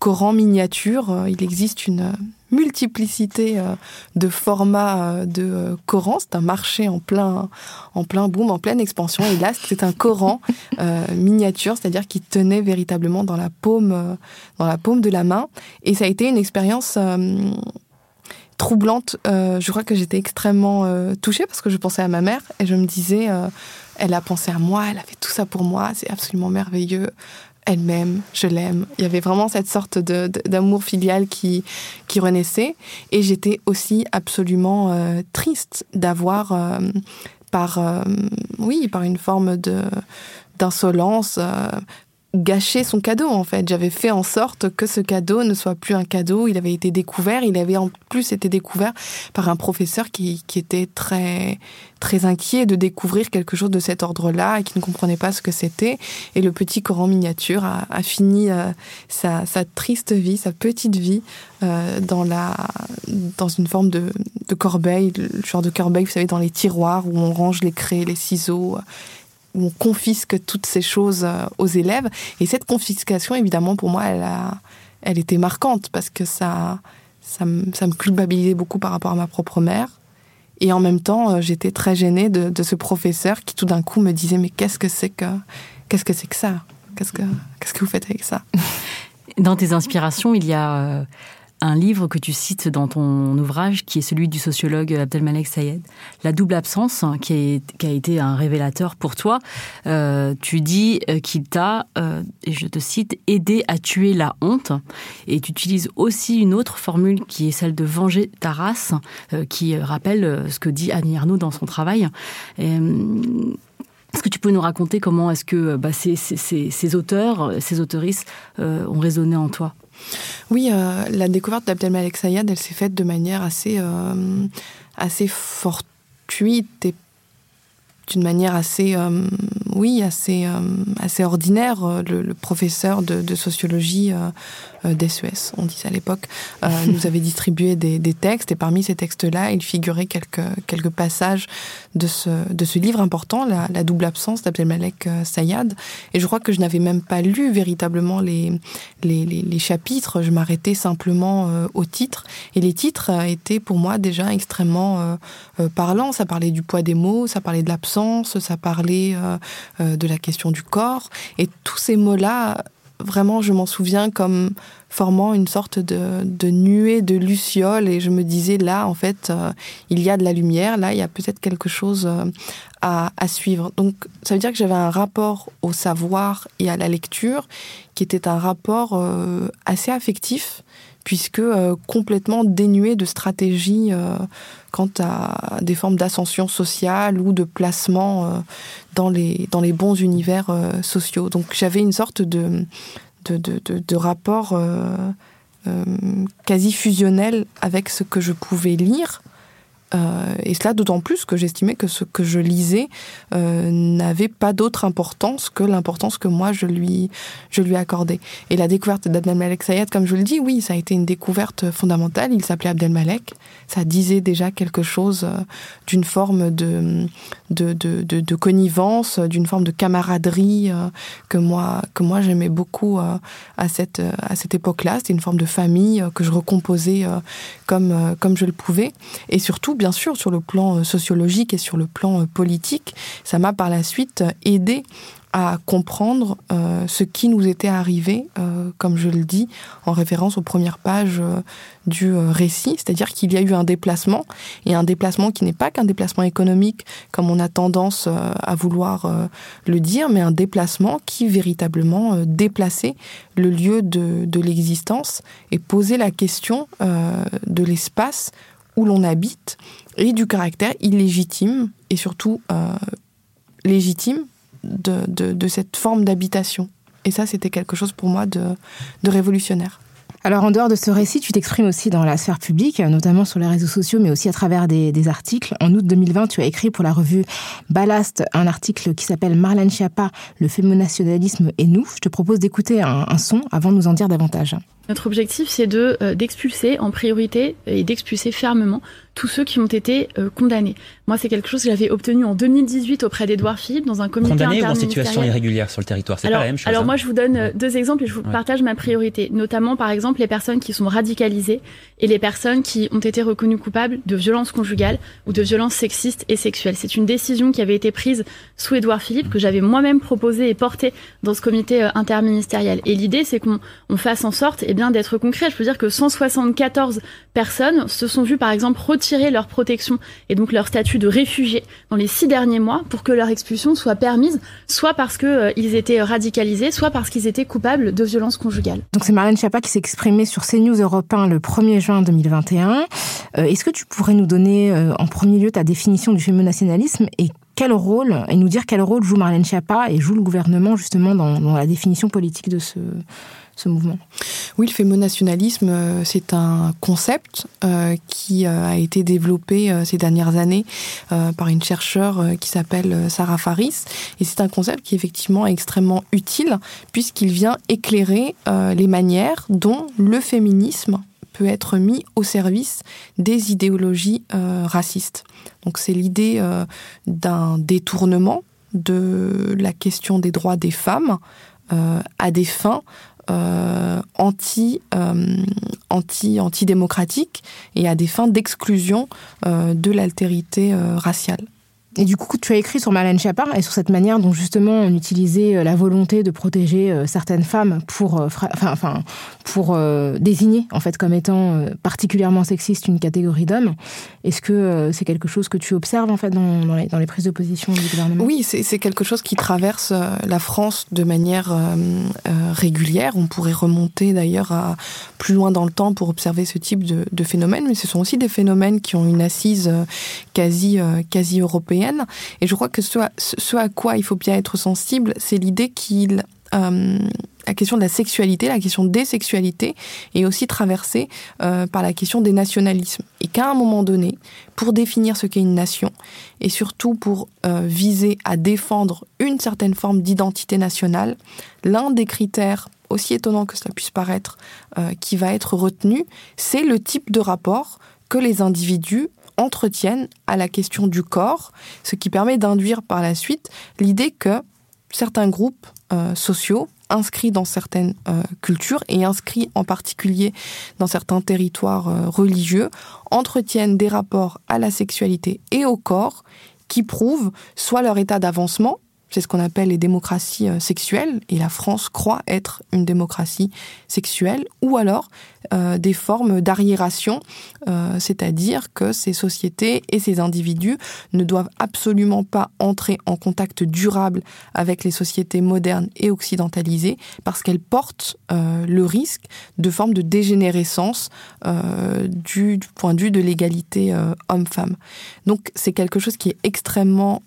Coran miniature. Il existe une multiplicité euh, de formats euh, de Coran. C'est un marché en plein, en plein boom, en pleine expansion. Et là, c'est un Coran euh, miniature, c'est-à-dire qui tenait véritablement dans la paume, dans la paume de la main. Et ça a été une expérience troublante. je crois que j'étais extrêmement touchée parce que je pensais à ma mère et je me disais, elle a pensé à moi, elle a fait tout ça pour moi, c'est absolument merveilleux elle m'aime, je l'aime. Il y avait vraiment cette sorte d'amour filial qui, qui renaissait. Et j'étais aussi absolument euh, triste d'avoir, euh, par, euh, oui, par une forme d'insolence, gâché son cadeau en fait. J'avais fait en sorte que ce cadeau ne soit plus un cadeau. Il avait été découvert. Il avait en plus été découvert par un professeur qui, qui était très très inquiet de découvrir quelque chose de cet ordre-là et qui ne comprenait pas ce que c'était. Et le petit Coran miniature a, a fini euh, sa, sa, triste vie, sa petite vie euh, dans la dans une forme de, de corbeille, le genre de corbeille, vous savez, dans les tiroirs où on range les craies, les ciseaux où on confisque toutes ces choses euh, aux élèves. Et cette confiscation, évidemment, pour moi, elle, a, elle était marquante parce que ça, ça, me, ça me culpabilisait beaucoup par rapport à ma propre mère. Et en même temps, euh, j'étais très gênée de, ce professeur qui tout d'un coup me disait mais qu'est-ce que c'est que qu'est-ce que c'est que ça? Qu'est-ce que qu'est-ce que vous faites avec ça? [laughs] Dans tes inspirations, il y a euh, un livre que tu cites dans ton ouvrage, qui est celui du sociologue Abdelmalek Sayed, La double absence, qui, a été un révélateur pour toi. Euh, tu dis euh, qu'il t'a, euh, et je te cite, aidé à tuer la honte. Et tu utilises aussi une autre formule qui est celle de venger ta race, qui rappelle ce que dit Annie Arnaud dans son travail. Est-ce que tu peux nous raconter comment est-ce que bah, ces, ces, auteurs, ces autoristes ont résonné en toi? Oui, euh, la découverte d'Abdelmalek Sayad, elle s'est faite de manière assez, euh, assez fortuite et d'une manière assez, euh, oui, assez, assez ordinaire. Le, professeur de, sociologie d'SES, on disait à l'époque, [laughs] nous avait distribué des, textes et parmi ces textes-là, il figurait quelques, quelques passages de ce, de ce livre important, La, double absence d'Abdelmalek euh, Sayad. Et je crois que je n'avais même pas lu véritablement les, les, les, chapitres, je m'arrêtais simplement euh, au titre. Et les titres euh, étaient pour moi déjà extrêmement parlants. Ça parlait du poids des mots, ça parlait de l'absence, ça parlait de la question du corps. Et tous ces mots-là, vraiment, je m'en souviens comme formant une sorte de, de, nuée de lucioles et je me disais là en fait euh, il y a de la lumière. Là il y a peut-être quelque chose euh, à, à, suivre. Donc ça veut dire que j'avais un rapport au savoir et à la lecture qui était un rapport euh, assez affectif puisque complètement dénué de stratégie quant à des formes d'ascension sociale ou de placement dans les dans les bons univers sociaux. Donc j'avais une sorte de de, rapport euh, euh, quasi fusionnel avec ce que je pouvais lire euh, et cela d'autant plus que j'estimais que ce que je lisais euh, n'avait pas d'autre importance que l'importance que moi je lui, je lui accordais. Et la découverte d'Abdelmalek Sayed, comme je le dis, oui, ça a été une découverte fondamentale. Il s'appelait Abdelmalek. Ça disait déjà quelque chose euh, d'une forme de, de, de, de, de connivence, d'une forme de camaraderie euh, que moi, que moi j'aimais beaucoup à cette, à cette époque-là. C'était une forme de famille que je recomposais comme, comme je le pouvais. Et surtout, bien sûr, sur le plan euh, sociologique et sur le plan euh, politique, ça m'a par la suite euh, aidé à comprendre ce qui nous était arrivé, comme je le dis, en référence aux premières pages du récit, c'est-à-dire qu'il y a eu un déplacement, et un déplacement qui n'est pas qu'un déplacement économique, comme on a tendance à vouloir le dire, mais un déplacement qui véritablement déplaçait le lieu de, de l'existence et posait la question de l'espace où l'on habite et du caractère illégitime et surtout euh, légitime de, cette forme d'habitation. Et ça, c'était quelque chose pour moi de révolutionnaire. Alors en dehors de ce récit, tu t'exprimes aussi dans la sphère publique, notamment sur les réseaux sociaux, mais aussi à travers des, articles. En août 2020, tu as écrit pour la revue Ballast un article qui s'appelle Marlène Schiappa, le fémonationalisme et nous. Je te propose d'écouter un, son avant de nous en dire davantage. Notre objectif, c'est euh, d'expulser en priorité et d'expulser fermement tous ceux qui ont été euh, condamnés. Moi, c'est quelque chose que j'avais obtenu en 2018 auprès d'Edouard Philippe dans un comité Condamné ou en situation irrégulière sur le territoire, c'est pas la même chose. Alors hein. moi, je vous donne euh, deux exemples et je vous partage ma priorité. Notamment, par exemple, les personnes qui sont radicalisées et les personnes qui ont été reconnues coupables de violences conjugales ou de violences sexistes et sexuelles. C'est une décision qui avait été prise sous Édouard Philippe que j'avais moi-même proposée et portée dans ce comité interministériel. Et l'idée, c'est qu'on on fasse en sorte, eh bien, d'être concret. Je peux dire que 174 personnes se sont vues, par exemple, retirer leur protection et donc leur statut de réfugié dans les six derniers mois pour que leur expulsion soit permise, soit parce qu'ils euh, étaient radicalisés, soit parce qu'ils étaient coupables de violences conjugales. Donc c'est Marlène Schiappa qui s'est exprimée sur CNews Europe 1 le 1er juin 2021. Euh, est-ce que tu pourrais nous donner euh, en premier lieu ta définition du fémonationalisme et quel rôle, et nous dire quel rôle joue Marlène Schiappa et joue le gouvernement justement dans la définition politique de ce, mouvement Oui, le fémonationalisme, euh, c'est un concept euh, qui euh, a été développé ces dernières années par une chercheure qui s'appelle Sarah Faris. Et c'est un concept qui est effectivement extrêmement utile puisqu'il vient éclairer les manières dont le féminisme peut être mis au service des idéologies racistes. Donc c'est l'idée d'un détournement de la question des droits des femmes à des fins euh, anti, euh, anti, antidémocratique et à des fins d'exclusion euh, de l'altérité raciale. Et du coup, tu as écrit sur Marlène Schiappa et sur cette manière dont justement on utilisait euh, la volonté de protéger euh, certaines femmes pour, euh, enfin, enfin, pour désigner en fait comme étant particulièrement sexiste une catégorie d'hommes. Est-ce que c'est quelque chose que tu observes en fait dans, dans les, prises de position du gouvernement? Oui, c'est quelque chose qui traverse la France de manière régulière. On pourrait remonter d'ailleurs plus loin dans le temps pour observer ce type de, de phénomène, mais ce sont aussi des phénomènes qui ont une assise quasi, quasi européenne et je crois que ce à, quoi il faut bien être sensible, c'est l'idée qu'il euh, la question de la sexualité, la question des sexualités est aussi traversée euh, par la question des nationalismes. Et qu'à un moment donné, pour définir ce qu'est une nation, et surtout pour euh, viser à défendre une certaine forme d'identité nationale, l'un des critères, aussi étonnant que cela puisse paraître, qui va être retenu, c'est le type de rapport que les individus entretiennent à la question du corps, ce qui permet d'induire par la suite l'idée que certains groupes euh, sociaux inscrits dans certaines euh, cultures et inscrits en particulier dans certains territoires euh, religieux entretiennent des rapports à la sexualité et au corps qui prouvent soit leur état d'avancement, c'est ce qu'on appelle les démocraties euh, sexuelles, et la France croit être une démocratie sexuelle, ou alors euh, des formes d'arriération, euh, c'est-à-dire que ces sociétés et ces individus ne doivent absolument pas entrer en contact durable avec les sociétés modernes et occidentalisées, parce qu'elles portent le risque de formes de dégénérescence du, du, point de vue de l'égalité homme-femme. Donc c'est quelque chose qui est extrêmement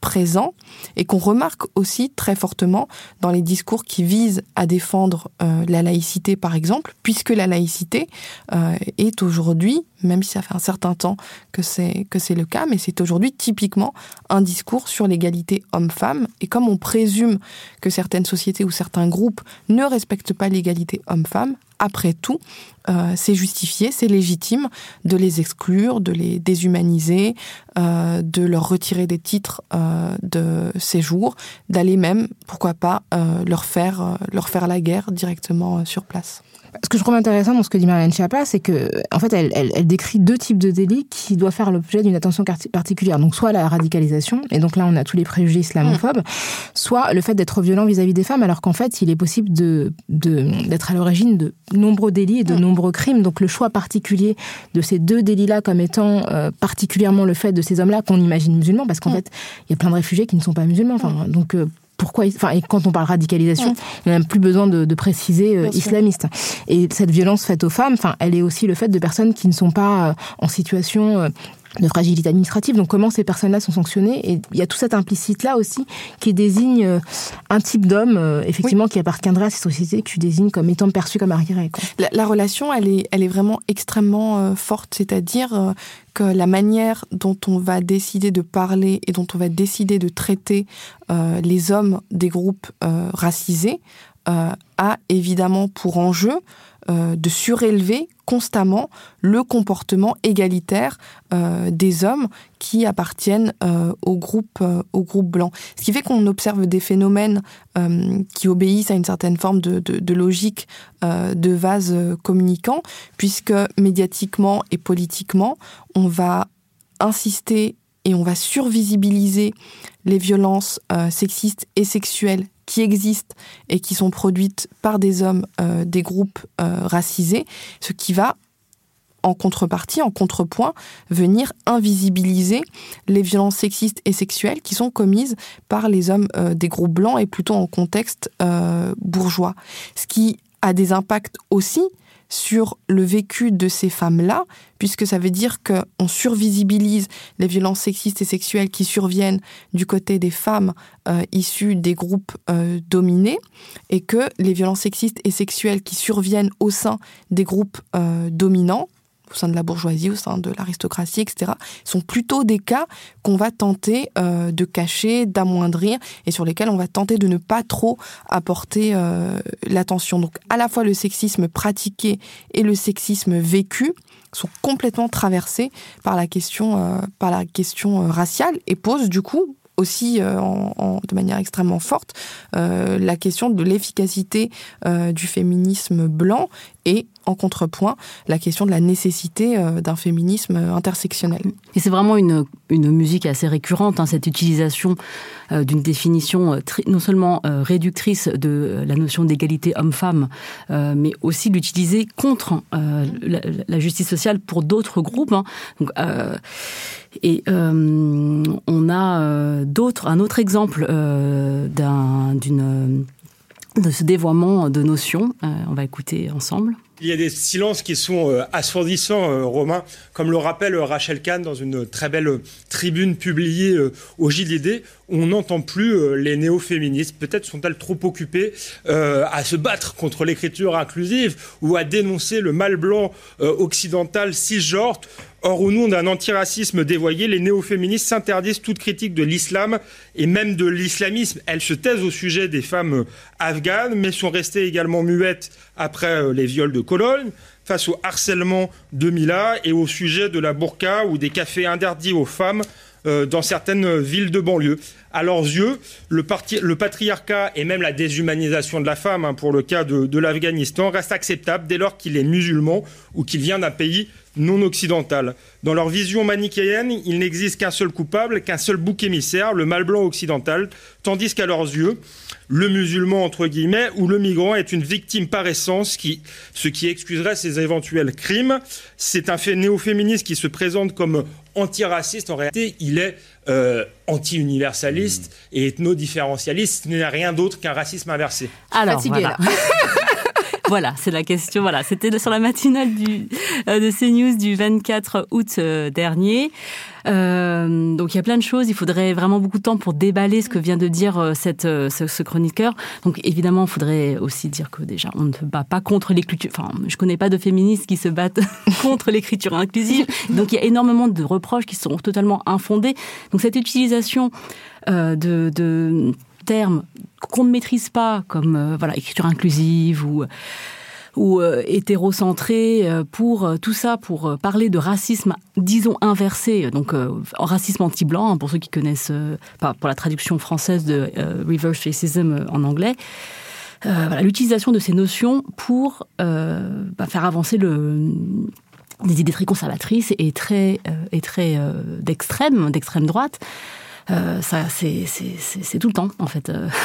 présent et qu'on remarque aussi très fortement dans les discours qui visent à défendre euh, la laïcité, par exemple, puisque la laïcité euh, est aujourd'hui, même si ça fait un certain temps que c'est que c'est le cas, mais c'est aujourd'hui typiquement un discours sur l'égalité homme-femme. Et comme on présume que certaines sociétés ou certains groupes ne respectent pas l'égalité homme-femme, après tout, euh, c'est justifié, c'est légitime de les exclure, de les déshumaniser, euh, de leur retirer des titres euh, de séjour, d'aller même, pourquoi pas, leur faire leur faire la guerre directement sur place. Ce que je trouve intéressant dans ce que dit Marianne Schiappa, c'est que, en fait, elle, elle, elle, décrit deux types de délits qui doivent faire l'objet d'une attention particulière. Donc, soit la radicalisation, et donc là, on a tous les préjugés islamophobes, soit le fait d'être violent vis-à-vis des femmes, alors qu'en fait, il est possible de, d'être à l'origine de nombreux délits et de nombreux crimes. Donc, le choix particulier de ces deux délits-là comme étant euh, particulièrement le fait de ces hommes-là qu'on imagine musulmans, parce qu'en fait, il y a plein de réfugiés qui ne sont pas musulmans. Enfin, donc, euh, pourquoi, enfin, et quand on parle radicalisation, on n'a plus besoin de, de préciser euh, islamiste. Et cette violence faite aux femmes, enfin, elle est aussi le fait de personnes qui ne sont pas euh, en situation euh, de fragilité administrative. Donc comment ces personnes-là sont sanctionnées Et il y a tout cet implicite-là aussi qui désigne euh, un type d'homme, euh, effectivement, qui appartiendrait à cette société que tu désignes comme étant perçu comme arriéré. La, la, relation, elle est, elle est vraiment extrêmement euh, forte, c'est-à-dire que la manière dont on va décider de parler et dont on va décider de traiter les hommes des groupes racisés a évidemment pour enjeu euh, de surélever constamment le comportement égalitaire euh, des hommes qui appartiennent euh, au groupe au groupe blanc. Ce qui fait qu'on observe des phénomènes qui obéissent à une certaine forme de, de logique de vase communicant, puisque médiatiquement et politiquement, on va insister et on va survisibiliser les violences sexistes et sexuelles qui existent et qui sont produites par des hommes euh, des groupes euh, racisés, ce qui va en contrepartie, en contrepoint, venir invisibiliser les violences sexistes et sexuelles qui sont commises par les hommes euh, des groupes blancs et plutôt en contexte bourgeois. Ce qui a des impacts aussi sur le vécu de ces femmes-là, puisque ça veut dire qu'on survisibilise les violences sexistes et sexuelles qui surviennent du côté des femmes euh, issues des groupes euh, dominés, et que les violences sexistes et sexuelles qui surviennent au sein des groupes euh, dominants, au sein de la bourgeoisie, au sein de l'aristocratie, etc., sont plutôt des cas qu'on va tenter euh, de cacher, d'amoindrir, et sur lesquels on va tenter de ne pas trop apporter euh, l'attention. Donc à la fois le sexisme pratiqué et le sexisme vécu sont complètement traversés par la question, euh, raciale et posent du coup aussi de manière extrêmement forte la question de l'efficacité du féminisme blanc et en contrepoint la question de la nécessité euh, d'un féminisme intersectionnel. Et c'est vraiment une, une, musique assez récurrente, hein, cette utilisation euh, d'une définition euh, non seulement réductrice de la notion d'égalité homme-femme, mais aussi l'utiliser contre la, justice sociale pour d'autres groupes. Hein. Et on a d'autres, un autre exemple d'une de ce dévoiement de notions. Euh, on va écouter ensemble. Il y a des silences qui sont euh, assourdissants, euh, Romain, comme le rappelle Rachel Kahn dans une très belle tribune publiée au JDD. On n'entend plus les néo-féministes. Peut-être sont-elles trop occupées à se battre contre l'écriture inclusive ou à dénoncer le mal blanc occidental cisgenre Or, au nom d'un antiracisme dévoyé, les néo-féministes s'interdisent toute critique de l'islam et même de l'islamisme. Elles se taisent au sujet des femmes afghanes, mais sont restées également muettes après euh, les viols de Cologne, face au harcèlement de Mila et au sujet de la burqa ou des cafés interdits aux femmes euh, dans certaines villes de banlieue. À leurs yeux, le, patriarcat et même la déshumanisation de la femme, hein, pour le cas de, de l'Afghanistan, reste acceptable dès lors qu'il est musulman ou qu'il vient d'un pays non occidentales. Dans leur vision manichéenne, il n'existe qu'un seul coupable, qu'un seul bouc émissaire, le mal blanc occidental, tandis qu'à leurs yeux, le musulman, entre guillemets, ou le migrant est une victime par essence, qui, ce qui excuserait ses éventuels crimes. C'est un fait néo-féministe qui se présente comme antiraciste. En réalité, il est euh, anti-universaliste mmh. et ethno-différentialiste. Ce n'est rien d'autre qu'un racisme inversé. Alors, voilà. [laughs] voilà, c'est la question. Voilà, c'était sur la matinale du, euh, de CNews du 24 août euh, dernier. Euh, donc il y a plein de choses. Il faudrait vraiment beaucoup de temps pour déballer ce que vient de dire cette, ce, chroniqueur. Donc évidemment, il faudrait aussi dire que déjà, on ne se bat pas contre l'écriture. Enfin, je connais pas de féministes qui se battent [laughs] contre l'écriture inclusive. Donc il y a énormément de reproches qui sont totalement infondés. Donc cette utilisation de, de termes qu'on ne maîtrise pas, comme euh, voilà écriture inclusive ou ou euh, hétérocentré euh, pour tout ça, pour parler de racisme, disons inversé, donc racisme anti-blanc, hein, pour ceux qui connaissent, pour la traduction française de reverse racism en anglais. l'utilisation de ces notions pour bah, faire avancer le, des idées très conservatrices et très, et très d'extrême, d'extrême droite. Euh, ça, c'est tout le temps, en fait. Euh. [laughs]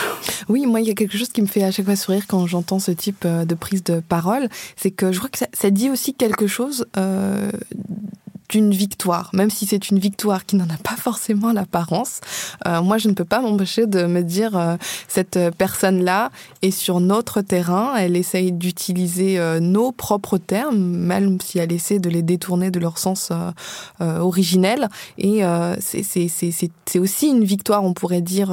Oui, moi, il y a quelque chose qui me fait à chaque fois sourire quand j'entends ce type euh, de prise de parole, c'est que je crois que ça, dit aussi quelque chose d'une victoire, même si c'est une victoire qui n'en a pas forcément l'apparence. Euh, moi, je ne peux pas m'empêcher de me dire euh, cette personne-là est sur notre terrain, elle essaye d'utiliser euh, nos propres termes, même si elle essaie de les détourner de leur sens originel. Et c'est aussi une victoire, on pourrait dire,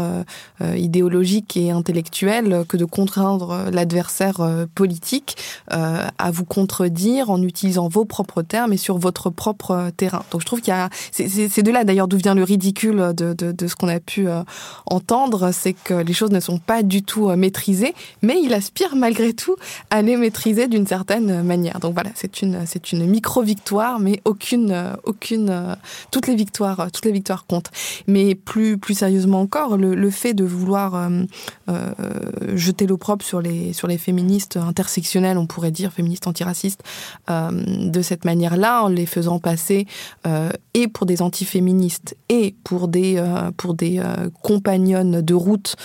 idéologique et intellectuelle que de contraindre l'adversaire politique à vous contredire en utilisant vos propres termes et sur votre propre terrain. Donc je trouve qu'il y a, c'est de là d'ailleurs d'où vient le ridicule de, ce qu'on a pu euh, entendre, c'est que les choses ne sont pas du tout euh, maîtrisées, mais il aspire malgré tout à les maîtriser d'une certaine manière. Donc voilà, c'est une, c'est une micro victoire, mais aucune, aucune, toutes les victoires, toutes les victoires comptent. Mais plus, plus sérieusement encore, le, fait de vouloir euh, euh jeter l'opprobre sur les, sur les féministes intersectionnelles, on pourrait dire féministes antiracistes, euh, de cette manière-là, en les faisant passer euh, et pour des antiféministes et pour des, euh, des euh, compagnonnes de route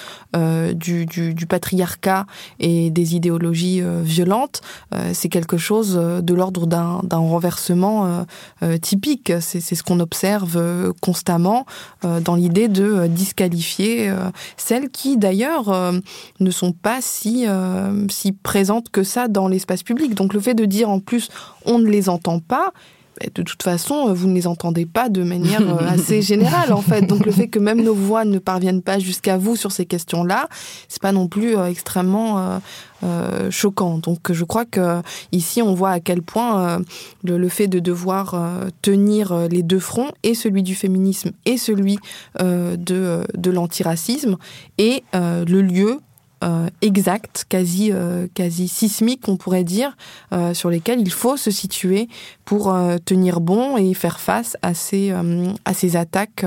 du, patriarcat et des idéologies violentes, c'est quelque chose de l'ordre d'un renversement typique. C'est ce qu'on observe constamment dans l'idée de disqualifier celles qui, d'ailleurs, ne sont pas si, si présentes que ça dans l'espace public. Donc le fait de dire en plus on ne les entend pas, de toute façon, vous ne les entendez pas de manière euh, [laughs] assez générale, en fait. Donc, le fait que même nos voix ne parviennent pas jusqu'à vous sur ces questions-là, c'est pas non plus euh, extrêmement euh, choquant. Donc, je crois que ici, on voit à quel point le, fait de devoir tenir les deux fronts, et celui du féminisme et celui de, de l'antiracisme, est le lieu euh, exact, quasi, euh, quasi sismique, on pourrait dire, euh, sur lesquels il faut se situer pour tenir bon et faire face à ces, à ces attaques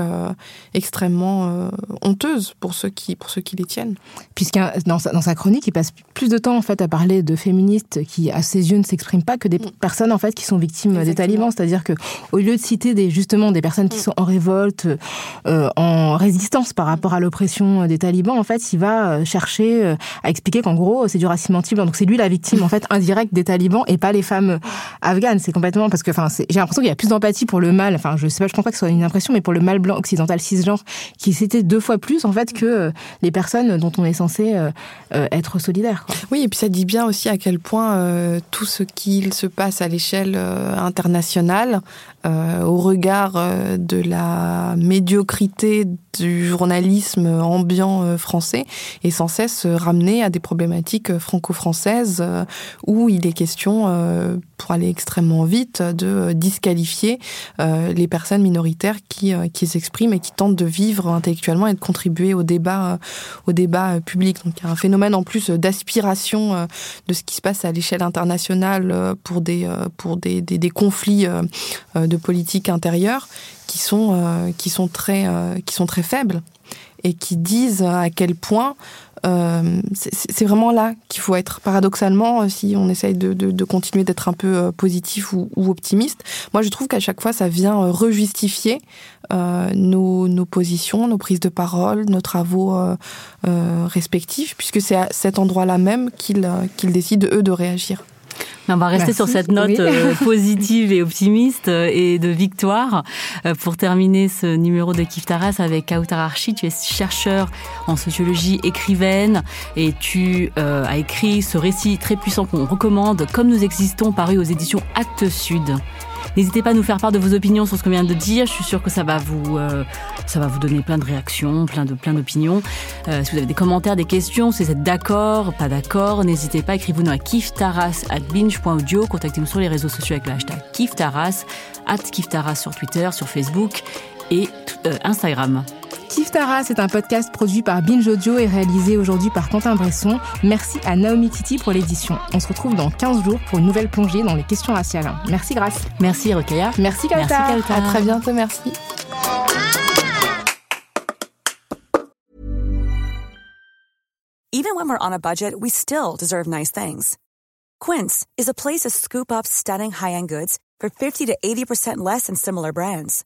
extrêmement honteuses pour ceux qui, pour ceux qui les tiennent. Puisque dans sa, dans sa chronique, il passe plus de temps en fait à parler de féministes qui, à ses yeux, ne s'expriment pas que des mm. personnes en fait qui sont victimes des talibans. C'est-à-dire que au lieu de citer des, justement des personnes qui mm. sont en révolte, en résistance par rapport à l'oppression des talibans, en fait, il va chercher euh, a expliqué qu'en gros, c'est du racisme anti-blanc. Donc c'est lui la victime en fait indirecte des talibans et pas les femmes afghanes. C'est complètement parce que enfin, j'ai l'impression qu'il y a plus d'empathie pour le mal. Enfin, je sais pas, je pense pas que ce soit une impression, mais pour le mal blanc occidental cisgenre qui c'était deux fois plus en fait que euh, les personnes dont on est censé euh, être solidaire. Oui, et puis ça dit bien aussi à quel point tout ce qu'il se passe à l'échelle internationale, au regard de la médiocrité du journalisme ambiant français, est sans cesse ramener à des problématiques franco-françaises euh, où il est question, euh, pour aller extrêmement vite, de disqualifier euh, les personnes minoritaires qui, qui s'expriment et qui tentent de vivre intellectuellement et de contribuer au débat, au débat public. Donc il y a un phénomène en plus d'aspiration de ce qui se passe à l'échelle internationale pour des, pour des, des, des conflits de politique intérieure qui sont, qui sont, très, qui sont très faibles et qui disent à quel point euh, c'est vraiment là qu'il faut être. Paradoxalement, euh, si on essaye de, de, de continuer d'être un peu euh, positif ou, optimiste, moi je trouve qu'à chaque fois ça vient rejustifier euh, nos, nos, positions, nos prises de parole, nos travaux euh, respectifs, puisque c'est à cet endroit-là même qu'ils décident eux de réagir on va rester sur cette note euh, positive et optimiste euh, et de victoire euh, pour terminer ce numéro de Kif Taras avec Kautar Archi. Tu es chercheur en sociologie, écrivaine et tu as écrit ce récit très puissant qu'on recommande, Comme nous existons, paru aux éditions Actes Sud. N'hésitez pas à nous faire part de vos opinions sur ce qu'on vient de dire. Je suis sûre que ça va vous, euh, ça va vous donner plein de réactions, plein de, plein d'opinions. Euh, si vous avez des commentaires, des questions, si vous êtes d'accord, pas d'accord, n'hésitez pas. Écrivez-nous à kiftaras@binge.audio. Contactez-nous sur les réseaux sociaux avec le hashtag kiftaras, at kiftaras sur Twitter, sur Facebook et euh, Instagram. Kiftara, c'est un podcast produit par Binge Audio et réalisé aujourd'hui par Quentin Bresson. Merci à Naomi Titi pour l'édition. On se retrouve dans 15 jours pour une nouvelle plongée dans les questions raciales. Merci Grace. Merci Rokaya. Merci Kauta. Merci À très bientôt, merci. Even when we're on a budget, we still deserve nice things. Quince is a place to scoop up stunning high-end goods for 50 to 80% less than similar brands.